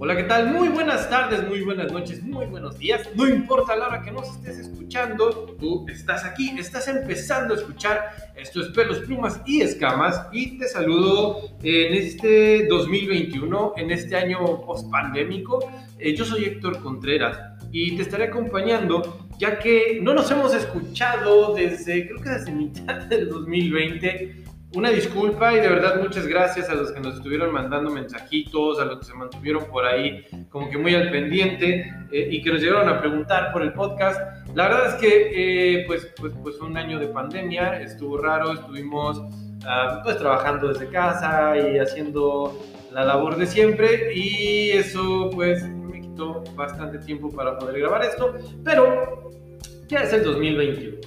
Hola, ¿qué tal? Muy buenas tardes, muy buenas noches, muy buenos días. No importa la hora que nos estés escuchando, tú estás aquí, estás empezando a escuchar esto es Pelos, Plumas y Escamas y te saludo en este 2021, en este año post-pandémico. Eh, yo soy Héctor Contreras y te estaré acompañando ya que no nos hemos escuchado desde, creo que desde mitad del 2020 una disculpa y de verdad muchas gracias a los que nos estuvieron mandando mensajitos, a los que se mantuvieron por ahí como que muy al pendiente eh, y que nos llegaron a preguntar por el podcast. La verdad es que eh, pues, pues, pues un año de pandemia, estuvo raro, estuvimos uh, pues trabajando desde casa y haciendo la labor de siempre y eso pues me quitó bastante tiempo para poder grabar esto, pero ya es el 2021.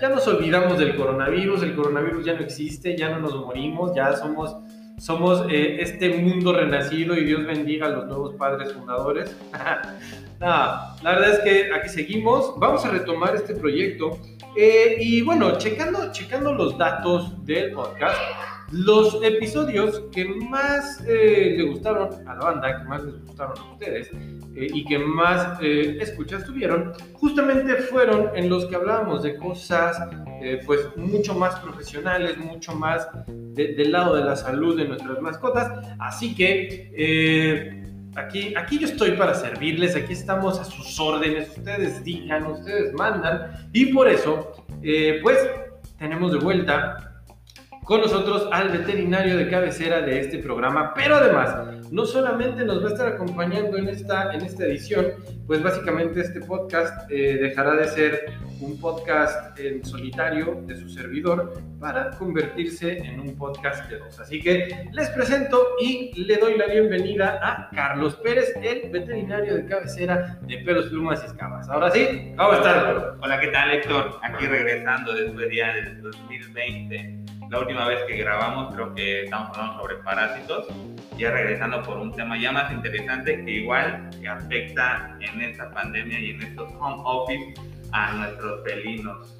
Ya, nos olvidamos del coronavirus, el coronavirus ya no existe, ya no nos morimos, ya somos, somos eh, este mundo renacido y Dios bendiga a los nuevos padres fundadores. Nada, la verdad es que aquí seguimos, vamos a retomar este proyecto eh, y bueno, checando, checando los datos del podcast, los episodios que más eh, le gustaron a la banda, que más les gustaron a ustedes eh, y que más eh, escuchas tuvieron, justamente fueron en los que hablábamos de cosas pues mucho más profesionales, mucho más del lado de la salud de nuestras mascotas. Así que aquí, aquí yo estoy para servirles, aquí estamos a sus órdenes, ustedes digan, ustedes mandan y por eso pues tenemos de vuelta con nosotros al veterinario de cabecera de este programa, pero además no solamente nos va a estar acompañando en esta, en esta edición, pues básicamente este podcast eh, dejará de ser un podcast en solitario de su servidor para convertirse en un podcast de dos. Así que les presento y le doy la bienvenida a Carlos Pérez, el veterinario de cabecera de pelos, plumas y escamas. Ahora sí, ¿cómo estás? Hola, ¿qué tal Héctor? Aquí regresando después del 2020 la última vez que grabamos creo que estamos hablando sobre parásitos, ya regresando por un tema ya más interesante que igual afecta en esta pandemia y en estos home office a nuestros felinos.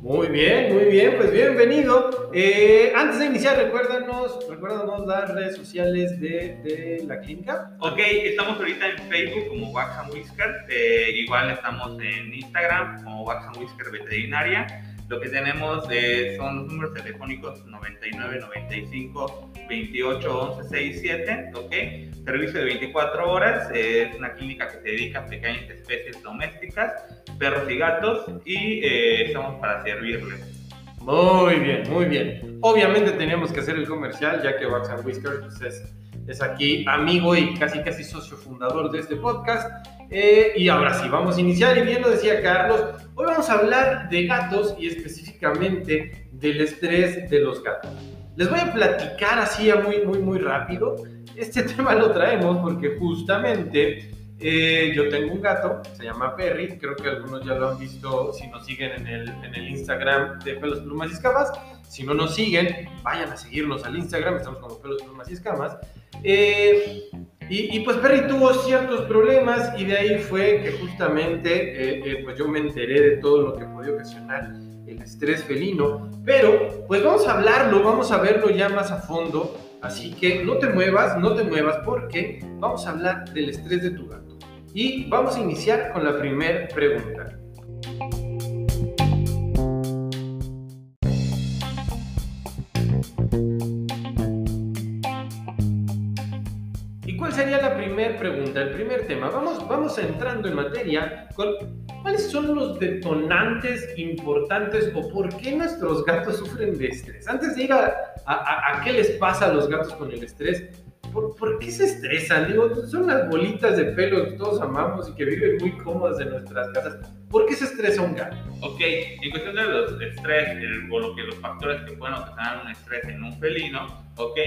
Muy bien, muy bien, pues bienvenido. Eh, antes de iniciar, recuérdanos, recuérdanos las redes sociales de, de, la clínica. Ok, estamos ahorita en Facebook como Wax Whisker, eh, igual estamos en Instagram como Wax Whisker Veterinaria. Lo que tenemos eh, son los números telefónicos 99 95 28 11 67, ¿ok? Servicio de 24 horas, eh, es una clínica que se dedica a pequeñas especies domésticas, perros y gatos, y eh, estamos para servirles. Muy bien, muy bien. Obviamente teníamos que hacer el comercial, ya que Wax and Whiskers pues, es, es aquí amigo y casi casi socio fundador de este podcast. Eh, y ahora sí, vamos a iniciar. Y bien lo decía Carlos, hoy vamos a hablar de gatos y específicamente del estrés de los gatos. Les voy a platicar así muy, muy, muy rápido. Este tema lo traemos porque justamente eh, yo tengo un gato, se llama Perry, creo que algunos ya lo han visto si nos siguen en el, en el Instagram de Pelos, Plumas y Escamas. Si no nos siguen, vayan a seguirnos al Instagram, estamos como Pelos, Plumas y Escamas. Eh, y, pues Perry tuvo ciertos problemas y de ahí fue que justamente eh, eh, pues yo me enteré de todo lo que podía ocasionar el estrés felino. Pero pues vamos a hablarlo, vamos a verlo ya más a fondo. Así que no te muevas, no te muevas porque vamos a hablar del estrés de tu gato. Y vamos a iniciar con la primera pregunta. Tema. Vamos, vamos entrando en materia con cuáles son los detonantes importantes o por qué nuestros gatos sufren de estrés. Antes de ir a, a, qué les pasa a los gatos con el estrés, ¿por, ¿por, qué se estresan? Digo, son las bolitas de pelo que todos amamos y que viven muy cómodas en nuestras casas. ¿Por qué se estresa un gato? Ok, en cuestión de los estrés, el, o lo que los factores que pueden ocasionar un estrés en un felino, ok,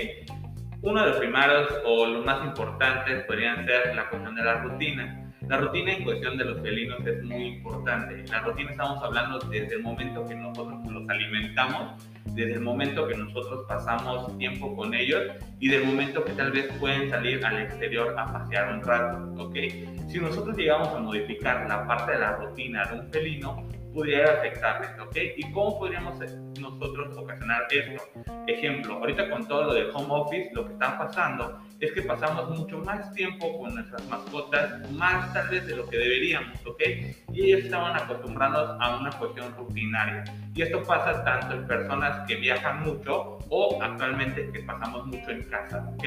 uno de los primeros o los más importantes podrían ser la cuestión de la rutina. La rutina en cuestión de los felinos es muy importante. La rutina estamos hablando desde el momento que nosotros los alimentamos, desde el momento que nosotros pasamos tiempo con ellos y del momento que tal vez pueden salir al exterior a pasear un rato, ¿ok? Si nosotros llegamos a modificar la parte de la rutina de un felino, pudiera afectarles, ¿ok? ¿Y cómo podríamos nosotros ocasionar esto? Ejemplo, ahorita con todo lo de home office, lo que está pasando es que pasamos mucho más tiempo con nuestras mascotas, más tal vez de lo que deberíamos, ¿ok? Y ellos estaban acostumbrados a una cuestión rutinaria. Y esto pasa tanto en personas que viajan mucho o actualmente que pasamos mucho en casa, ¿ok?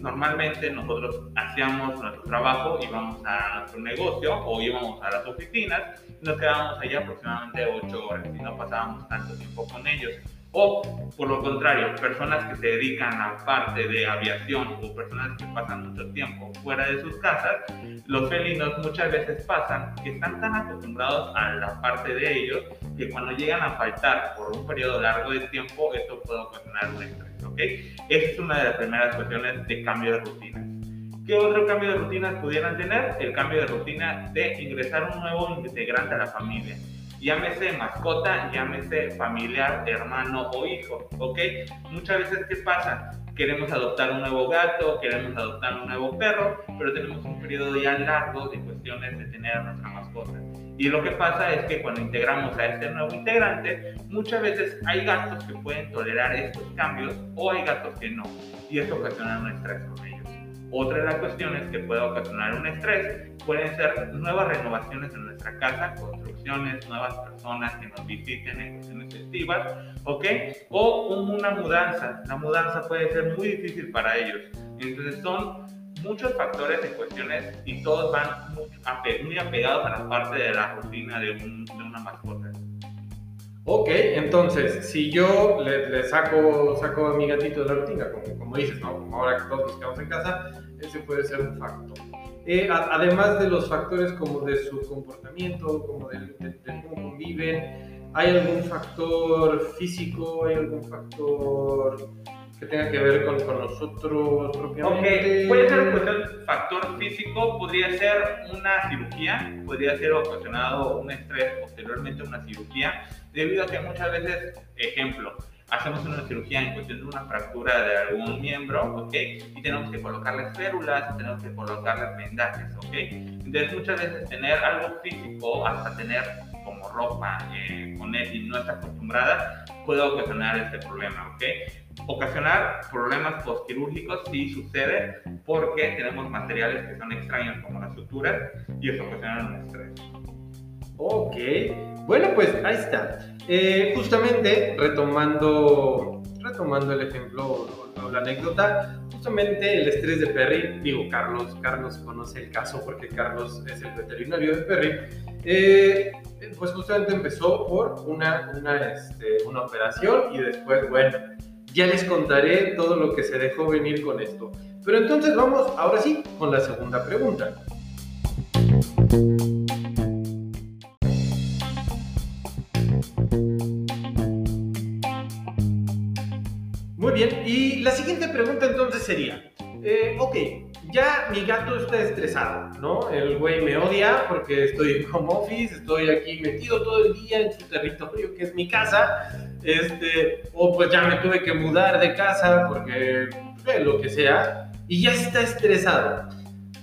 Normalmente nosotros hacíamos nuestro trabajo, íbamos a nuestro negocio o íbamos a las oficinas, nos quedábamos allá aproximadamente 8 horas y no pasábamos tanto tiempo con ellos. O, por lo contrario, personas que se dedican a parte de aviación o personas que pasan mucho tiempo fuera de sus casas, los felinos muchas veces pasan que están tan acostumbrados a la parte de ellos que cuando llegan a faltar por un periodo largo de tiempo, esto puede ocasionar un estrés, ¿ok? Esa es una de las primeras cuestiones de cambio de rutinas. ¿Qué otro cambio de rutinas pudieran tener? El cambio de rutina de ingresar un nuevo integrante a la familia llámese mascota, llámese familiar, hermano o hijo, ¿ok? Muchas veces, ¿qué pasa? Queremos adoptar un nuevo gato, queremos adoptar un nuevo perro, pero tenemos un periodo ya largo de cuestiones de tener a nuestra mascota. Y lo que pasa es que cuando integramos a este nuevo integrante, muchas veces hay gatos que pueden tolerar estos cambios o hay gatos que no. Y esto ocasiona un estrés con ellos. Otra de las cuestiones que puede ocasionar un estrés pueden ser nuevas renovaciones en nuestra casa, construcciones, nuevas personas que nos visiten en cuestiones festivas, ¿ok? O una mudanza. La mudanza puede ser muy difícil para ellos. Entonces son muchos factores en cuestiones y todos van muy, apegados a la parte de la rutina de, de una mascota. Ok, entonces, si yo le, saco, saco a mi gatito de la rutina, como, como dices, ¿no? Ahora que todos nos quedamos en casa, ese puede ser un factor. Eh, además de los factores como de su comportamiento, como de, cómo conviven, ¿hay algún factor físico, hay algún factor que tenga que ver con, con nosotros propiamente? Ok, puede ser un factor físico, podría ser una cirugía, podría ser ocasionado un estrés posteriormente a una cirugía, debido a que muchas veces, ejemplo, hacemos una cirugía en cuestión de una fractura de algún miembro, ¿ok? Y tenemos que colocarle férulas, tenemos que colocarle vendajes, ¿ok? Entonces muchas veces tener algo físico, hasta tener como ropa eh, con él y no está acostumbrada, puede ocasionar este problema, ¿ok? Ocasionar problemas postquirúrgicos sí sucede porque tenemos materiales que son extraños como las suturas y eso ocasiona un estrés. Ok, bueno pues ahí está. Eh, justamente retomando, retomando el ejemplo o, la anécdota, justamente el estrés de Perry, digo Carlos, Carlos conoce el caso porque Carlos es el veterinario de Perry, eh, pues justamente empezó por una, una, este, una operación y después, bueno, ya les contaré todo lo que se dejó venir con esto. Pero entonces vamos ahora sí con la segunda pregunta. Bien, y la siguiente pregunta entonces sería, eh, ok, ya mi gato está estresado, ¿no? El güey me odia porque estoy en home office, estoy aquí metido todo el día en su territorio que es mi casa, este, o pues ya me tuve que mudar de casa porque eh, lo que sea, y ya está estresado.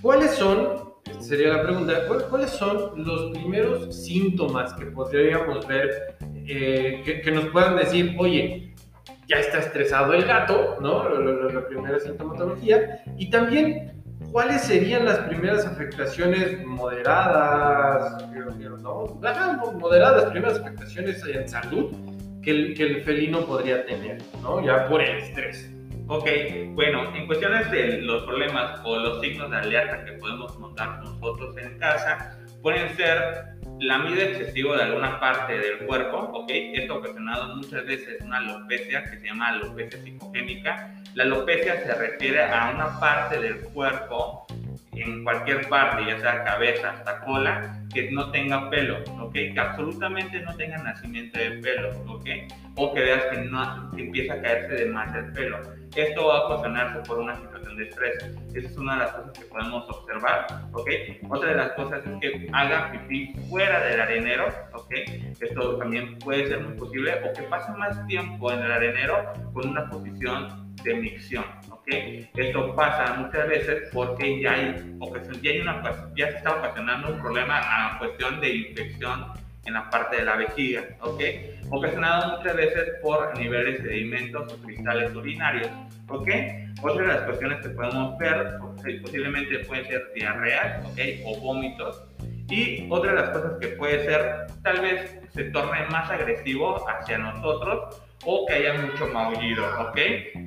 ¿Cuáles son, sería la pregunta, cuáles son los primeros síntomas que podríamos ver eh, que, que nos puedan decir, oye, ya está estresado el gato, ¿no? La, primera sintomatología. Y también, ¿cuáles serían las primeras afectaciones moderadas, ¿no? moderadas, primeras afectaciones en salud que el, que el felino podría tener, ¿no? Ya por el estrés. Ok, bueno, en cuestiones de los problemas o los signos de alerta que podemos notar nosotros en casa, pueden ser la medida excesiva de alguna parte del cuerpo, ¿ok? Esto ocasionado muchas veces una alopecia que se llama alopecia psicogénica. La alopecia se refiere a una parte del cuerpo, en cualquier parte, ya sea cabeza hasta cola, que no tenga pelo, ¿ok? Que absolutamente no tenga nacimiento de pelo, ¿ok? O que veas que, no, que empieza a caerse de más el pelo. Esto va a ocasionarse por una situación de estrés. Esa es una de las cosas que podemos observar, ¿ok? Otra de las cosas es que haga pipí fuera del arenero, ¿ok? Esto también puede ser muy posible, o que pase más tiempo en el arenero con una posición de micción, ¿ok? Esto pasa muchas veces porque ya hay, ocasión, ya, hay una, ya se está ocasionando un problema a cuestión de infección en la parte de la vejiga, ¿ok? Ocasionado muchas veces por niveles de sedimentos o cristales urinarios, ¿ok? Otra de las cuestiones que podemos ver posiblemente pueden ser diarreas, ¿ok? O vómitos. Y otra de las cosas que puede ser, tal vez se torne más agresivo hacia nosotros o que haya mucho maullido, ¿ok?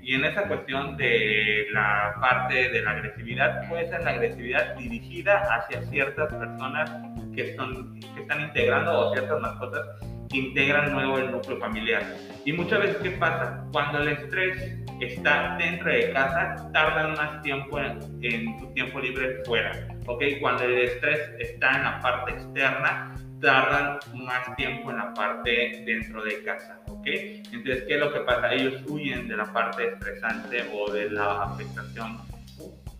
Y en esa cuestión de la parte de la agresividad, puede ser la agresividad dirigida hacia ciertas personas que, son, que están integrando o ciertas mascotas que integran nuevo el núcleo familiar. Y muchas veces, ¿qué pasa? Cuando el estrés está dentro de casa, tardan más tiempo en, en su tiempo libre fuera, ¿ok? Cuando el estrés está en la parte externa, tardan más tiempo en la parte dentro de casa, ¿ok? Entonces, ¿qué es lo que pasa? Ellos huyen de la parte estresante o de la afectación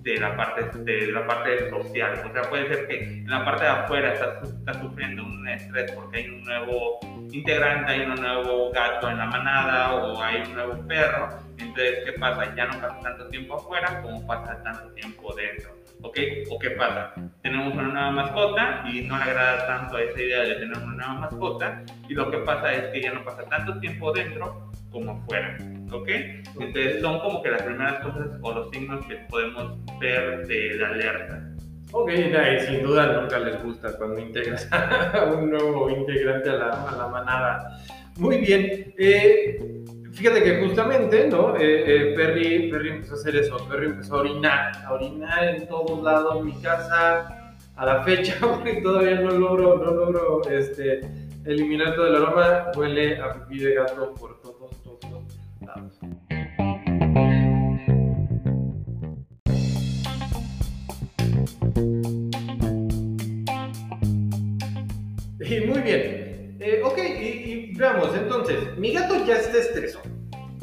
de la parte de la parte social. O sea, puede ser que en la parte de afuera estás, sufriendo un estrés porque hay un nuevo integrante, hay un nuevo gato en la manada o hay un nuevo perro. Entonces, ¿qué pasa? Ya no pasa tanto tiempo afuera como pasa tanto tiempo dentro. ¿Ok? ¿O qué pasa? Tenemos una nueva mascota y no le agrada tanto esa idea de tener una nueva mascota y lo que pasa es que ya no pasa tanto tiempo dentro como fuera. ¿Ok? Entonces son como que las primeras cosas o los signos que podemos ver de la alerta. Ok, sin duda nunca les gusta cuando integras a un nuevo integrante a la, a la manada. Muy bien. Eh, Fíjate que justamente, ¿no? Eh, eh, Perry, Perry empezó a hacer eso, Perry empezó a orinar, a orinar en todos lados, mi casa, a la fecha, porque todavía no logro, no logro este, eliminar todo el aroma, huele a pipí de gato por todos, todos lados. Y muy bien, veamos, entonces, mi gato ya está estresado.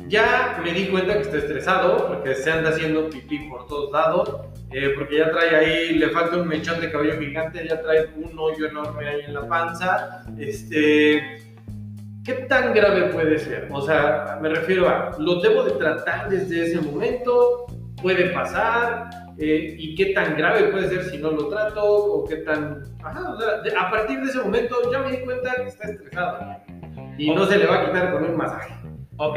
Ya me di cuenta que está estresado porque se anda haciendo pipí por todos lados, eh, porque ya trae ahí, le falta un mechón de cabello gigante, ya trae un hoyo enorme ahí en la panza. Este, ¿Qué tan grave puede ser? O sea, me refiero a, ¿lo debo de tratar desde ese momento? ¿Puede pasar? Eh, y qué tan grave puede ser si no lo trato, o qué tan... Ajá, o sea, a partir de ese momento ya me di cuenta que está estresado y no se le va a quitar con un masaje. Ok.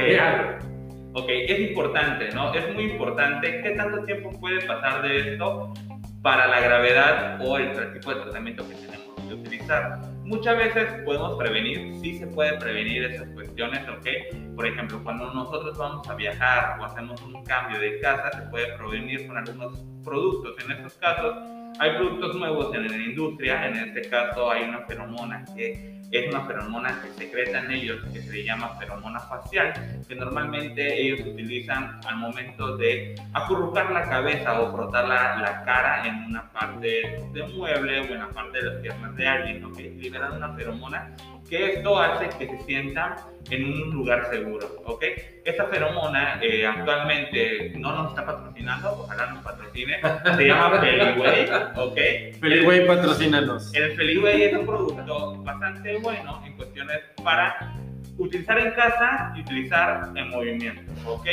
Ok, es importante, ¿no? Es muy importante qué tanto tiempo puede pasar de esto para la gravedad o el tipo de tratamiento que tenemos que utilizar. Muchas veces podemos prevenir, sí se puede prevenir esas cuestiones, ¿ok? Por ejemplo, cuando nosotros vamos a viajar o hacemos un cambio de casa, se puede prevenir con algunos productos. En estos casos, hay productos nuevos en la industria, en este caso hay una feromona que es una feromona que secretan ellos, que se llama feromona facial, que normalmente ellos utilizan al momento de acurrucar la cabeza o frotar la, la cara en una parte de mueble o en la parte de las piernas de alguien, ¿ok? Liberan una feromona que esto hace que se sientan en un lugar seguro, ¿ok? Esta feromona eh, actualmente no nos está patrocinando, ojalá nos patrocine, se llama Feliway, ¿ok? Feliway patrocínanos. El Feliway es un producto bastante bueno en cuestiones para utilizar en casa y utilizar en movimiento, ¿ok?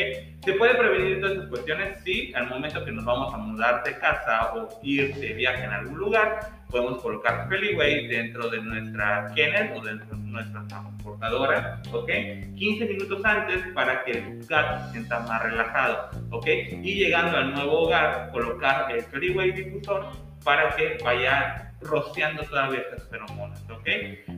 ¿Se puede prevenir todas esas cuestiones? Sí, al momento que nos vamos a mudar de casa o ir de viaje en algún lugar, podemos colocar Feliway dentro de nuestra kennel o dentro de nuestra transportadora, ¿ok? 15 minutos antes para que el gato se sienta más relajado, ¿ok? Y llegando al nuevo hogar, colocar el Feliway difusor para que vaya rociando todavía estas feromonas, ¿ok?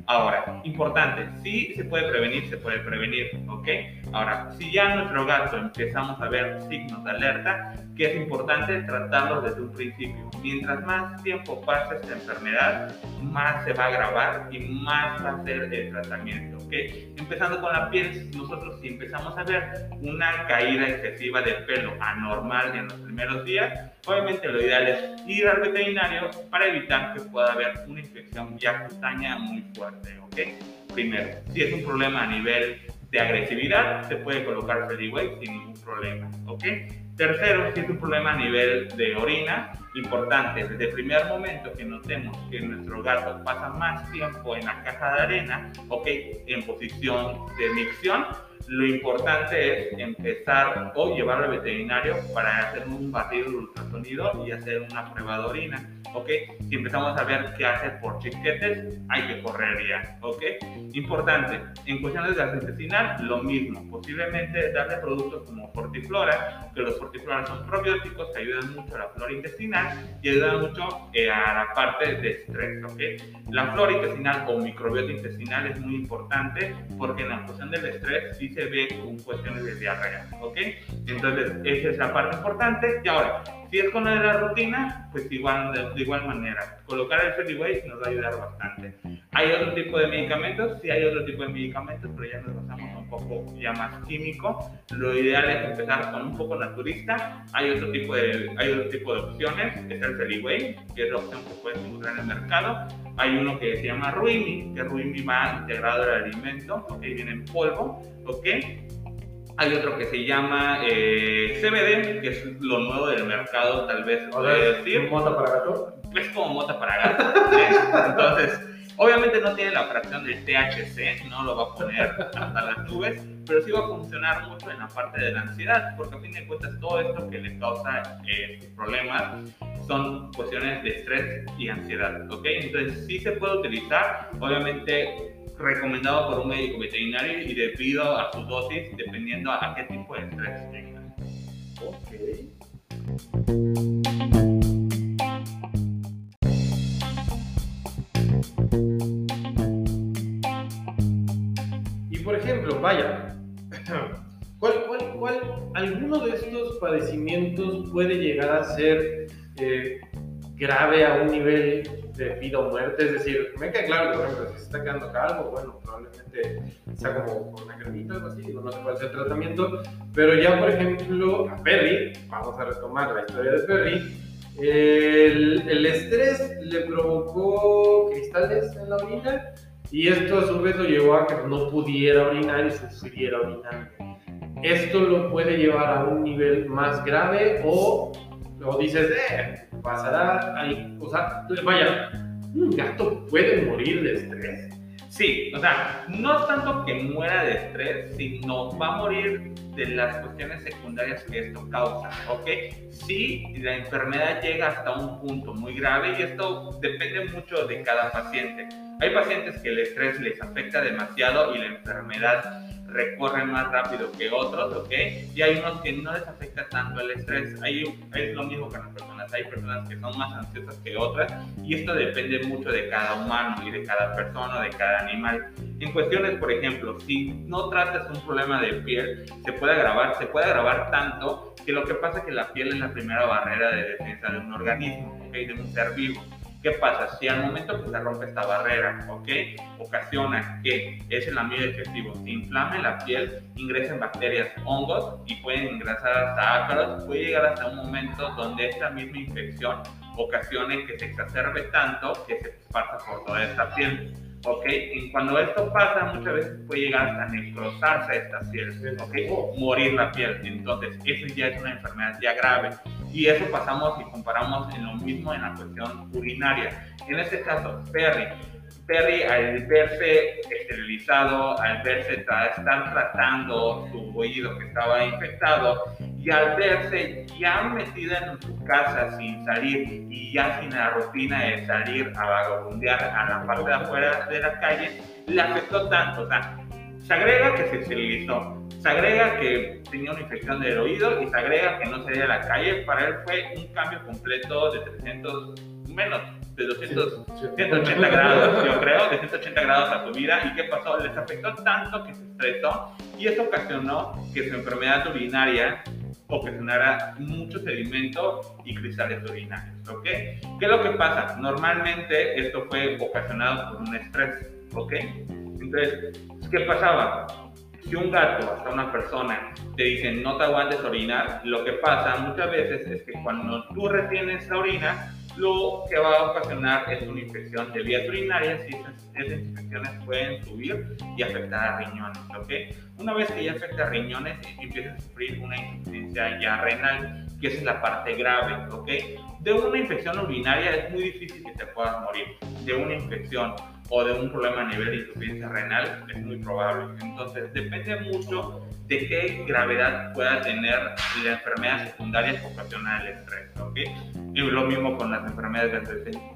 Ahora, importante, si se puede prevenir, se puede prevenir, ¿ok? Ahora, si ya nuestro gato empezamos a ver signos de alerta, que es importante tratarlos desde un principio. Mientras más tiempo pase esta enfermedad, más se va a agravar y más va a ser el tratamiento, Empezando con la piel, nosotros si empezamos a ver una caída excesiva de pelo anormal en los primeros días, obviamente lo ideal es ir al veterinario para evitar que pueda haber una infección ya cutánea muy fuerte, ¿ok? Primero, si es un problema a nivel de agresividad, se puede colocar Feliway sin ningún problema, ¿ok? Tercero, si es un problema a nivel de orina, importante, desde el primer momento que notemos que nuestro gato pasa más tiempo en la caja de arena, ¿ok? En posición de micción, lo importante es empezar o llevarlo al veterinario para hacer un batido de ultrasonido y hacer una prueba de orina ¿ok? Si empezamos a ver qué hace por chisquetes, hay que correr ya, ¿ok? Importante, en cuestiones de gastrointestinal, lo mismo, posiblemente darle productos como Fortiflora, que los Fortiflora son probióticos que ayudan mucho a la flora intestinal y ayudan mucho eh, a la parte de estrés, ¿ok? La flora intestinal o microbiota intestinal es muy importante porque en la cuestión del estrés sí se ve con cuestiones de diarrea, ¿ok? Entonces, esa es la parte importante. Y ahora, si es con la rutina, pues igual, de, igual manera. Colocar el Freeway nos va a ayudar bastante. Hay otro tipo de medicamentos, sí hay otro tipo de medicamentos, pero ya nos basamos un poco ya más químico. Lo ideal es empezar con un poco naturista. Hay otro tipo de, hay otro tipo de opciones, es el Freeway, que es la opción que puedes encontrar en el mercado. Hay uno que se llama Ruimi, que Ruimi va integrado al alimento, ok, viene en polvo, ok hay otro que se llama eh, CBD, que es lo nuevo del mercado, tal vez o decir. ¿Mota para gato? Es como mota para gato. Entonces, obviamente no tiene la fracción del THC, no lo va a poner hasta las nubes, pero sí va a funcionar mucho en la parte de la ansiedad, porque a fin de cuentas todo esto que le causa eh, problemas son cuestiones de estrés y ansiedad, ¿ok? Entonces sí se puede utilizar, obviamente recomendado por un médico veterinario y debido a su dosis, dependiendo a qué tipo de estrés tenga. Ok. Padecimientos puede llegar a ser eh, grave a un nivel de vida o muerte, es decir, me queda claro que, por ejemplo, si se está quedando calvo, bueno, probablemente sea como con una cremita o algo así, no sé cuál sea el tratamiento, pero ya, por ejemplo, a Perry, vamos a retomar la historia de Perry, el, el estrés le provocó cristales en la orina y esto a su vez lo llevó a que no pudiera orinar y sufriera orinando. Esto lo puede llevar a un nivel más grave o, o dices, eh, pasará ahí, o sea, vaya, un gato puede morir de estrés. Sí, o sea, no tanto que muera de estrés, sino va a morir de las cuestiones secundarias que esto causa, ¿ok? Sí, la enfermedad llega hasta un punto muy grave y esto depende mucho de cada paciente. Hay pacientes que el estrés les afecta demasiado y la enfermedad recorren más rápido que otros, ¿ok? Y hay unos que no les afecta tanto el estrés. Hay, es lo mismo que las personas. Hay personas que son más ansiosas que otras y esto depende mucho de cada humano y de cada persona, de cada animal. En cuestiones, por ejemplo, si no tratas un problema de piel, se puede agravar, se puede agravar tanto que lo que pasa es que la piel es la primera barrera de defensa de un organismo, ¿ok? De un ser vivo. ¿Qué pasa? Si al momento que se rompe esta barrera, ¿ok? Ocasiona que ese lamido digestivo se inflame la piel, ingresen bacterias, hongos y pueden ingresar hasta ácaros, puede llegar hasta un momento donde esta misma infección ocasione que se exacerbe tanto que se esparza por toda esta piel. ¿Ok? Y cuando esto pasa, muchas veces puede llegar hasta necrosarse esta piel, ¿ok? Morir la piel. Entonces, eso ya es una enfermedad ya grave. Y eso pasamos y comparamos en lo mismo en la cuestión urinaria. En este caso, Perry. Perry, al verse esterilizado, al verse estar tratando su oído que estaba infectado, y al verse ya metida en su casa sin salir y ya sin la rutina de salir a vagabundear a la parte de afuera de la calle, le afectó tanto. O sea, se agrega que se esterilizó, se agrega que tenía una infección del oído y se agrega que no salía a la calle. Para él fue un cambio completo de 300, menos, de 200, 180 grados, yo creo, de 180 grados a su vida. ¿Y qué pasó? Les afectó tanto que se estresó y eso ocasionó que su enfermedad urinaria ocasionara mucho sedimento y cristales urinarios, ¿ok? ¿Qué es lo que pasa? Normalmente esto fue ocasionado por un estrés, ¿ok? Entonces, ¿qué pasaba? Si un gato, hasta una persona, te dice no te aguantes orinar, lo que pasa muchas veces es que cuando tú retienes la orina, lo que va a ocasionar es una infección de vías urinarias y esas, infecciones pueden subir y afectar a riñones, ¿ok? Una vez que ya afecta a riñones, empieza a sufrir una insuficiencia ya renal, que es la parte grave, ¿ok? De una infección urinaria es muy difícil que te puedas morir. De una infección o de un problema a nivel de insuficiencia renal es muy probable. Entonces, depende mucho de qué gravedad pueda tener la enfermedad secundaria ocasional del estrés, ¿ok? Y lo mismo con las enfermedades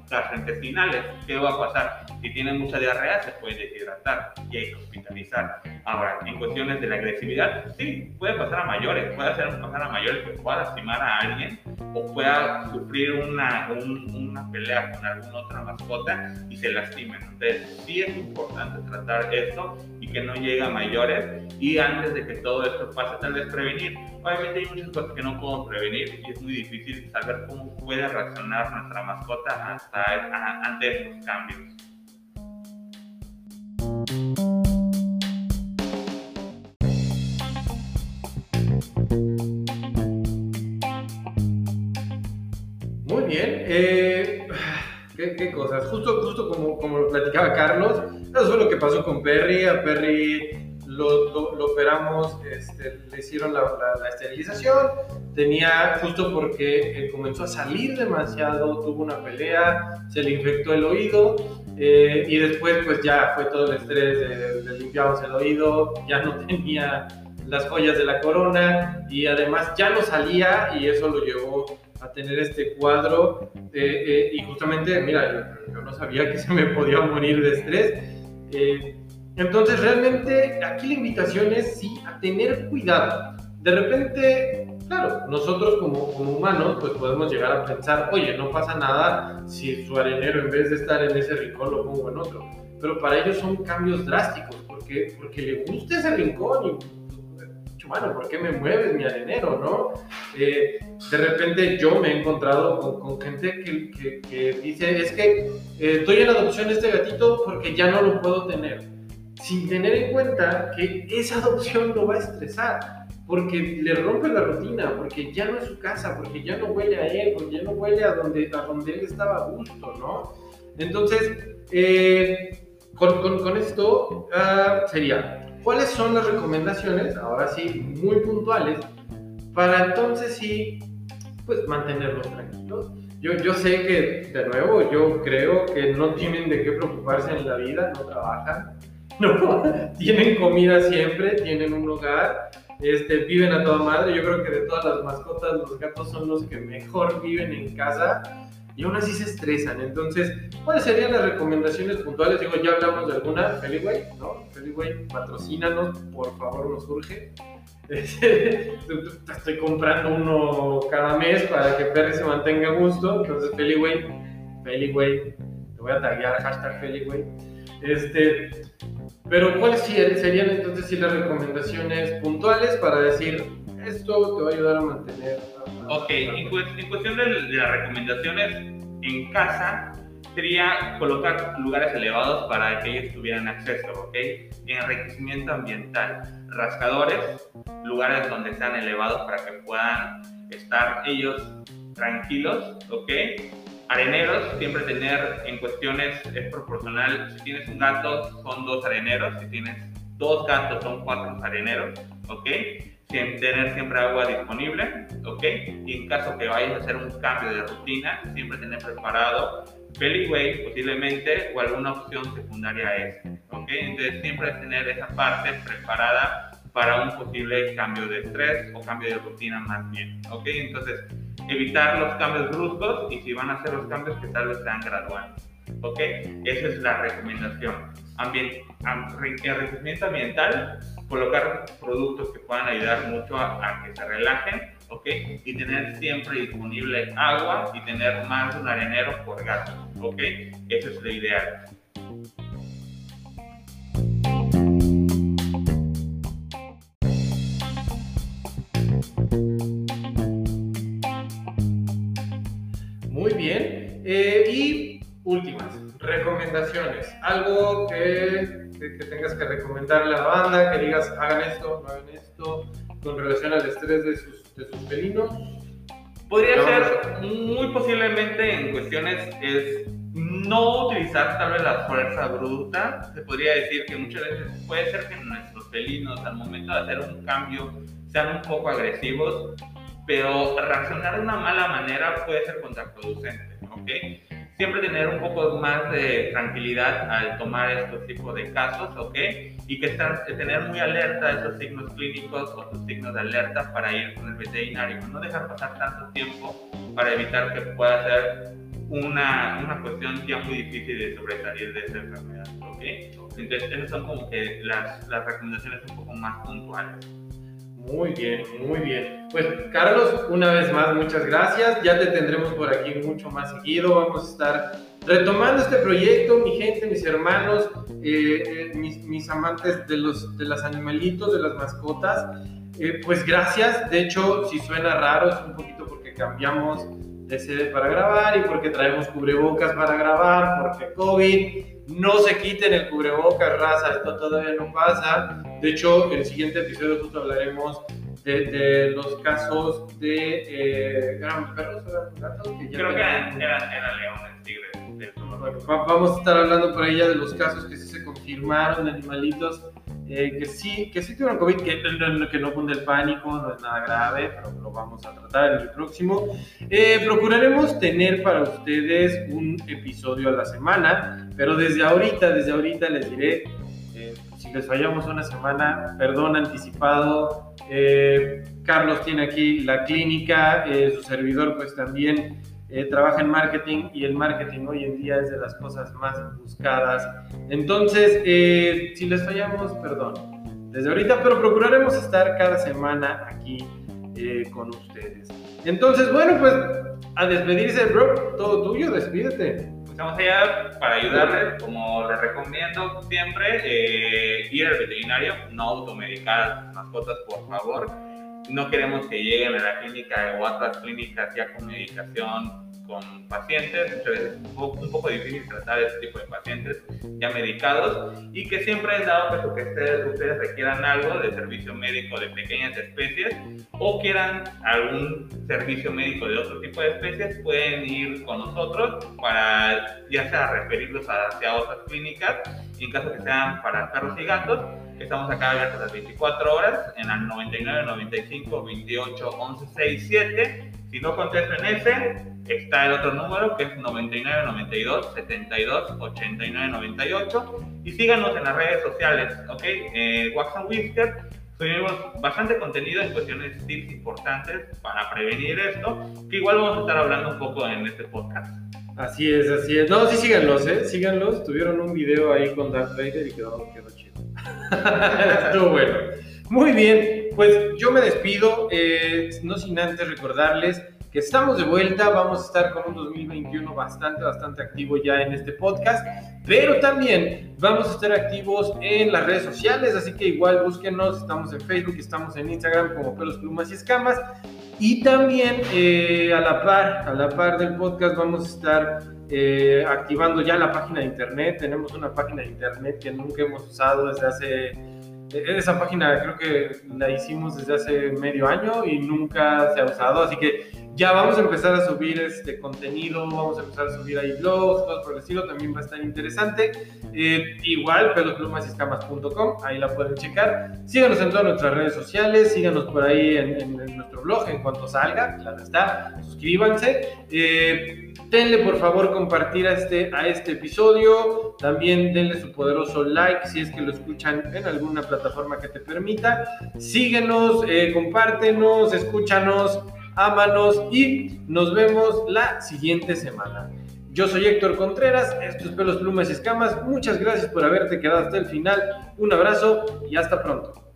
gastrointestinales. ¿Qué va a pasar? Si tiene mucha diarrea, se puede deshidratar y hay que hospitalizar. Ahora, en cuestiones de la agresividad, sí, puede pasar a mayores, puede hacer pasar a mayores que pueda lastimar a alguien o pueda sufrir una, una pelea con alguna otra mascota y se lastimen. Entonces, sí es importante tratar esto que no llegue a mayores y antes de que todo esto pase, tal vez prevenir. Obviamente hay muchas cosas que no podemos prevenir y es muy difícil saber cómo puede reaccionar nuestra mascota hasta, ante estos cambios. Muy bien. Eh, ¿qué, cosas? Justo, justo como, como lo platicaba Carlos, eso fue lo que pasó con Perry. A Perry lo, lo, operamos, este, le hicieron la, la, esterilización, tenía, justo porque eh, comenzó a salir demasiado, tuvo una pelea, se le infectó el oído eh, y después pues ya fue todo el estrés, de, le limpiamos el oído, ya no tenía las joyas de la corona y además ya no salía y eso lo llevó a tener este cuadro eh, y justamente, mira, yo, yo, no sabía que se me podía morir de estrés. Entonces, realmente aquí la invitación es sí a tener cuidado. De repente, claro, nosotros como, como, humanos, pues podemos llegar a pensar, oye, no pasa nada si su arenero en vez de estar en ese rincón lo pongo en otro. Pero para ellos son cambios drásticos, porque, porque le gusta ese rincón y, bueno, ¿por qué me mueves mi arenero, no? Eh, de repente yo me he encontrado con, con gente que, que, que, dice, es que eh, estoy en adopción este gatito porque ya no lo puedo tener sin tener en cuenta que esa adopción lo va a estresar, porque le rompe la rutina, porque ya no es su casa, porque ya no huele a él, porque ya no huele a donde, a donde él estaba a gusto, ¿no? Entonces, eh, con, con, esto uh, sería, ¿cuáles son las recomendaciones, ahora sí, muy puntuales, para entonces sí, pues mantenerlos tranquilos? Yo, yo sé que, de nuevo, yo creo que no tienen de qué preocuparse en la vida, no trabajan, ¿no? tienen comida siempre, tienen un hogar, este, viven a toda madre. Yo creo que de todas las mascotas, los gatos son los que mejor viven en casa y aún así se estresan. Entonces, ¿cuáles serían las recomendaciones puntuales? Digo, ya hablamos de alguna, Feliway, ¿no? Feliway, patrocínanos, por favor, nos urge. Estoy comprando uno cada mes para que Perry se mantenga a gusto. Entonces, Feliway, Feliway, te voy a taguear, hashtag Feliway. Este, pero ¿cuáles serían entonces sí las recomendaciones puntuales para decir esto te va a ayudar a mantener? Ok, en, cuestión de, las recomendaciones en casa sería colocar lugares elevados para que ellos tuvieran acceso, ¿ok? Enriquecimiento ambiental, rascadores, lugares donde sean elevados para que puedan estar ellos tranquilos, ¿ok? areneros, siempre tener en cuestiones es proporcional. Si tienes un gato, son dos areneros. Si tienes dos gatos, son cuatro areneros. ¿Ok? Tener siempre agua disponible. ¿Ok? Y en caso que vayas a hacer un cambio de rutina, siempre tener preparado Peliway posiblemente o alguna opción secundaria extra. ¿Ok? Entonces siempre tener esa parte preparada para un posible cambio de estrés o cambio de rutina más bien. ¿Ok? Entonces evitar los cambios bruscos y si van a hacer los cambios que tal vez sean graduales. ¿Ok? Esa es la recomendación. Ambient, enriquecimiento ambiental, colocar productos que puedan ayudar mucho a, que se relajen, ¿ok? Y tener siempre disponible agua y tener más de un arenero por gato, ¿ok? Eso es lo ideal. Recomendaciones. Algo que, que, tengas que recomendarle a la banda, que digas hagan esto, no hagan esto, con relación al estrés de sus, de sus felinos. Podría ser muy posiblemente en cuestiones es no utilizar tal vez la fuerza bruta. Se podría decir que muchas veces puede ser que nuestros felinos al momento de hacer un cambio sean un poco agresivos, pero reaccionar de una mala manera puede ser contraproducente, ¿ok? Siempre tener un poco más de tranquilidad al tomar estos tipos de casos, ¿ok? Y que estar, tener muy alerta esos signos clínicos o sus signos de alerta para ir con el veterinario. No dejar pasar tanto tiempo para evitar que pueda ser una, una cuestión ya muy difícil de sobresalir de esa enfermedad, ¿ok? Entonces, esas son como que las, las recomendaciones un poco más puntuales. Muy bien, muy bien. Pues Carlos, una vez más, muchas gracias. Ya te tendremos por aquí mucho más seguido. Vamos a estar retomando este proyecto, mi gente, mis hermanos, eh, eh, mis, amantes de los, de animalitos, de las mascotas. Eh, pues gracias. De hecho, si suena raro, es un poquito porque cambiamos de sede para grabar y porque traemos cubrebocas para grabar, porque COVID no se quiten el cubrebocas, raza, esto todavía no pasa. De hecho, en el siguiente episodio justo hablaremos de, los casos de... Eh, ¿Eran perros eran gatos? Creo que eran, eran, leones, tigres. vamos a estar hablando por ella de los casos que sí se confirmaron de animalitos eh, que sí, que sí tuvieron COVID, que, que no funde el pánico, no es nada grave, pero lo vamos a tratar en el próximo. Eh, procuraremos tener para ustedes un episodio a la semana, pero desde ahorita, desde ahorita les diré, les fallamos una semana, perdón anticipado. Carlos tiene aquí la clínica, su servidor pues también eh, trabaja en marketing y el marketing hoy en día es de las cosas más buscadas. Entonces, eh, si les fallamos, perdón, desde ahorita, pero procuraremos estar cada semana aquí eh, con ustedes. Entonces, bueno, pues a despedirse, bro, todo tuyo, despídete. Estamos allá para ayudarles, como les recomiendo siempre, ir al veterinario, no automedicar mascotas, por favor. No queremos que lleguen a la clínica o a otras clínicas ya con medicación con pacientes, entonces es un poco, un poco, difícil tratar este tipo de pacientes ya medicados y que siempre es dado caso que ustedes, ustedes requieran algo de servicio médico de pequeñas especies o quieran algún servicio médico de otro tipo de especies, pueden ir con nosotros para ya sea referirlos hacia otras clínicas y en caso que sean para perros y gatos, estamos acá abiertos las 24 horas en el 99 95 28 11 67 si no contesto en ese, está el otro número que es 99 92 72 89 98. Y síganos en las redes sociales, ¿ok? Eh, Wax and Whisker. Subimos bastante contenido en cuestiones tips importantes para prevenir esto, que igual vamos a estar hablando un poco en este podcast. Así es, así es. No, sí, síganlos, ¿eh? Síganlos. Tuvieron un video ahí con Darth Vader y quedó, quedó chido. Estuvo bueno. Muy bien, pues yo me despido, eh, no sin antes recordarles que estamos de vuelta, vamos a estar con un 2021 bastante, bastante activo ya en este podcast, pero también vamos a estar activos en las redes sociales, así que igual búsquenos, estamos en Facebook, estamos en Instagram como Pelos, Plumas y Escamas, y también eh, a la par, a la par del podcast vamos a estar eh, activando ya la página de internet, tenemos una página de internet que nunca hemos usado desde hace esa página creo que la hicimos desde hace medio año y nunca se ha usado, así que ya vamos a empezar a subir este contenido, vamos a empezar a subir ahí blogs, cosas por el estilo, también va a estar interesante. Eh, igual, pelosplumasyscamas.com, ahí la pueden checar. Síganos en todas nuestras redes sociales, síganos por ahí en, nuestro blog en cuanto salga, claro está, suscríbanse. Eh, denle por favor compartir a este, a este episodio, también denle su poderoso like si es que lo escuchan en alguna plataforma que te permita. Síguenos, eh, compártenos, escúchanos ámanos y nos vemos la siguiente semana. Yo soy Héctor Contreras, esto es Pelos, Plumas y Escamas. Muchas gracias por haberte quedado hasta el final. Un abrazo y hasta pronto.